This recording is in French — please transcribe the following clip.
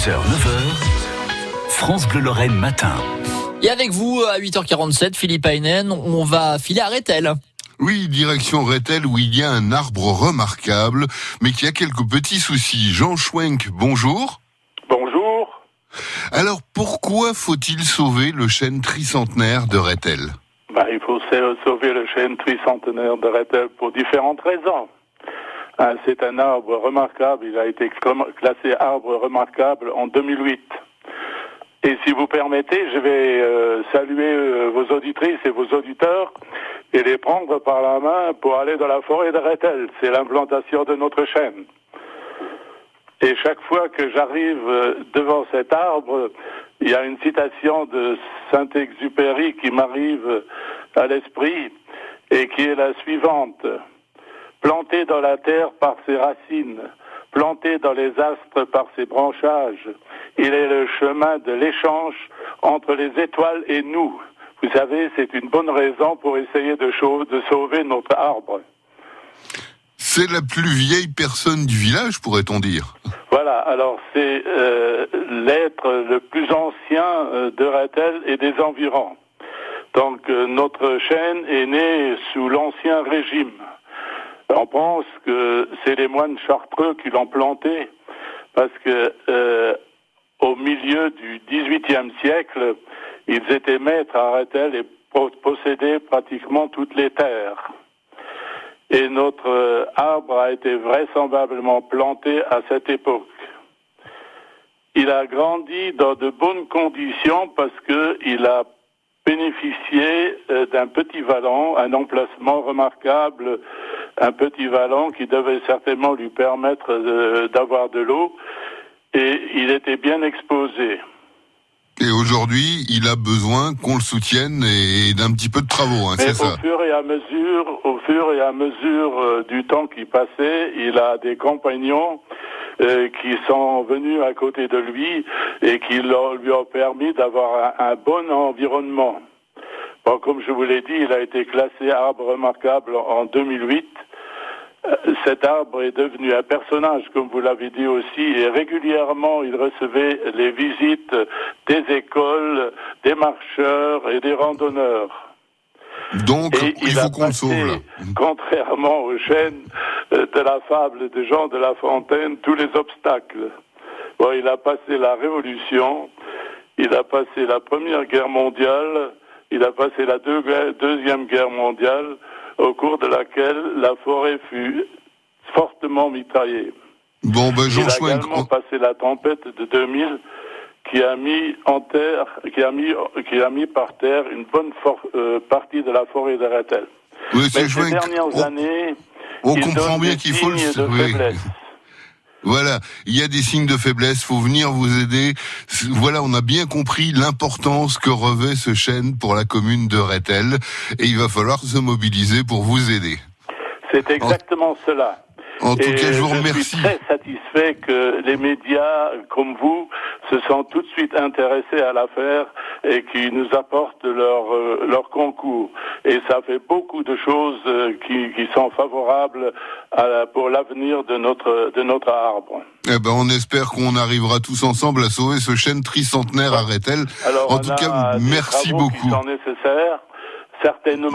6h, 9h, France Bleu Lorraine matin. Et avec vous, à 8h47, Philippe Aynen, on va filer à Rethel. Oui, direction Rethel où il y a un arbre remarquable, mais qui a quelques petits soucis. Jean Schwenk, bonjour. Bonjour. Alors pourquoi faut-il sauver le chêne tricentenaire de Rethel? Bah, Il faut sauver le chêne tricentenaire de Rethel pour différentes raisons. Ah, c'est un arbre remarquable. Il a été classé arbre remarquable en 2008. Et si vous permettez, je vais euh, saluer euh, vos auditrices et vos auditeurs et les prendre par la main pour aller dans la forêt de Rethel. C'est l'implantation de notre chaîne. Et chaque fois que j'arrive euh, devant cet arbre, il y a une citation de Saint-Exupéry qui m'arrive à l'esprit et qui est la suivante planté dans la terre par ses racines, planté dans les astres par ses branchages. Il est le chemin de l'échange entre les étoiles et nous. Vous savez, c'est une bonne raison pour essayer de, de sauver notre arbre. C'est la plus vieille personne du village, pourrait-on dire. Voilà, alors c'est euh, l'être le plus ancien euh, de Rethel et des environs. Donc euh, notre chaîne est née sous l'ancien régime. On pense que c'est les moines chartreux qui l'ont planté parce que euh, au milieu du XVIIIe siècle, ils étaient maîtres à Rethel et possédaient pratiquement toutes les terres. Et notre arbre a été vraisemblablement planté à cette époque. Il a grandi dans de bonnes conditions parce qu'il a bénéficié euh, d'un petit vallon, un emplacement remarquable un petit vallon qui devait certainement lui permettre d'avoir de, l'eau, et il était bien exposé. Et aujourd'hui, il a besoin qu'on le soutienne et d'un petit peu de travaux, hein, c'est ça. Au fur et à mesure, au fur et à mesure euh, du temps qui passait, il a des compagnons qui sont venus à côté de lui et qui lui ont permis d'avoir un bon environnement. Bon, comme je vous l'ai dit, il a été classé arbre remarquable en 2008. Euh, cet arbre est devenu un personnage, comme vous l'avez dit aussi, et régulièrement il recevait les visites des écoles, des marcheurs et des randonneurs. Donc, il, faut qu'on sauve. Contrairement aux chaînes de la fable de Jean de La Fontaine, tous les obstacles. Bon, il a passé la Révolution, il a passé la Première Guerre mondiale, il a passé la Deuxième Guerre mondiale, au cours de laquelle la forêt fut fortement mitraillée. Bon, ben, il a également passé la tempête de 2000 qui a mis en terre, qui a mis, qui a mis par terre une bonne euh, partie de la forêt de Rethel. Mais ces dernières années, on comprend bien qu'il faut le. Voilà, il y a des signes de faiblesse, faut venir vous aider. Voilà, on a bien compris l'importance que revêt ce chêne pour la commune de Rethel et il va falloir se mobiliser pour vous aider. C'est exactement cela. En tout cas, je vous remercie. Je suis très satisfait que les médias comme vous se sont tout de suite intéressés à l'affaire et qui nous apportent leur, euh, leur concours. Et ça fait beaucoup de choses euh, qui, qui sont favorables à, pour l'avenir de notre, de notre arbre. Eh ben, on espère qu'on arrivera tous ensemble à sauver ce chêne tricentenaire à Rethel. Alors, en tout cas, merci beaucoup. Qui sont nécessaires. Certainement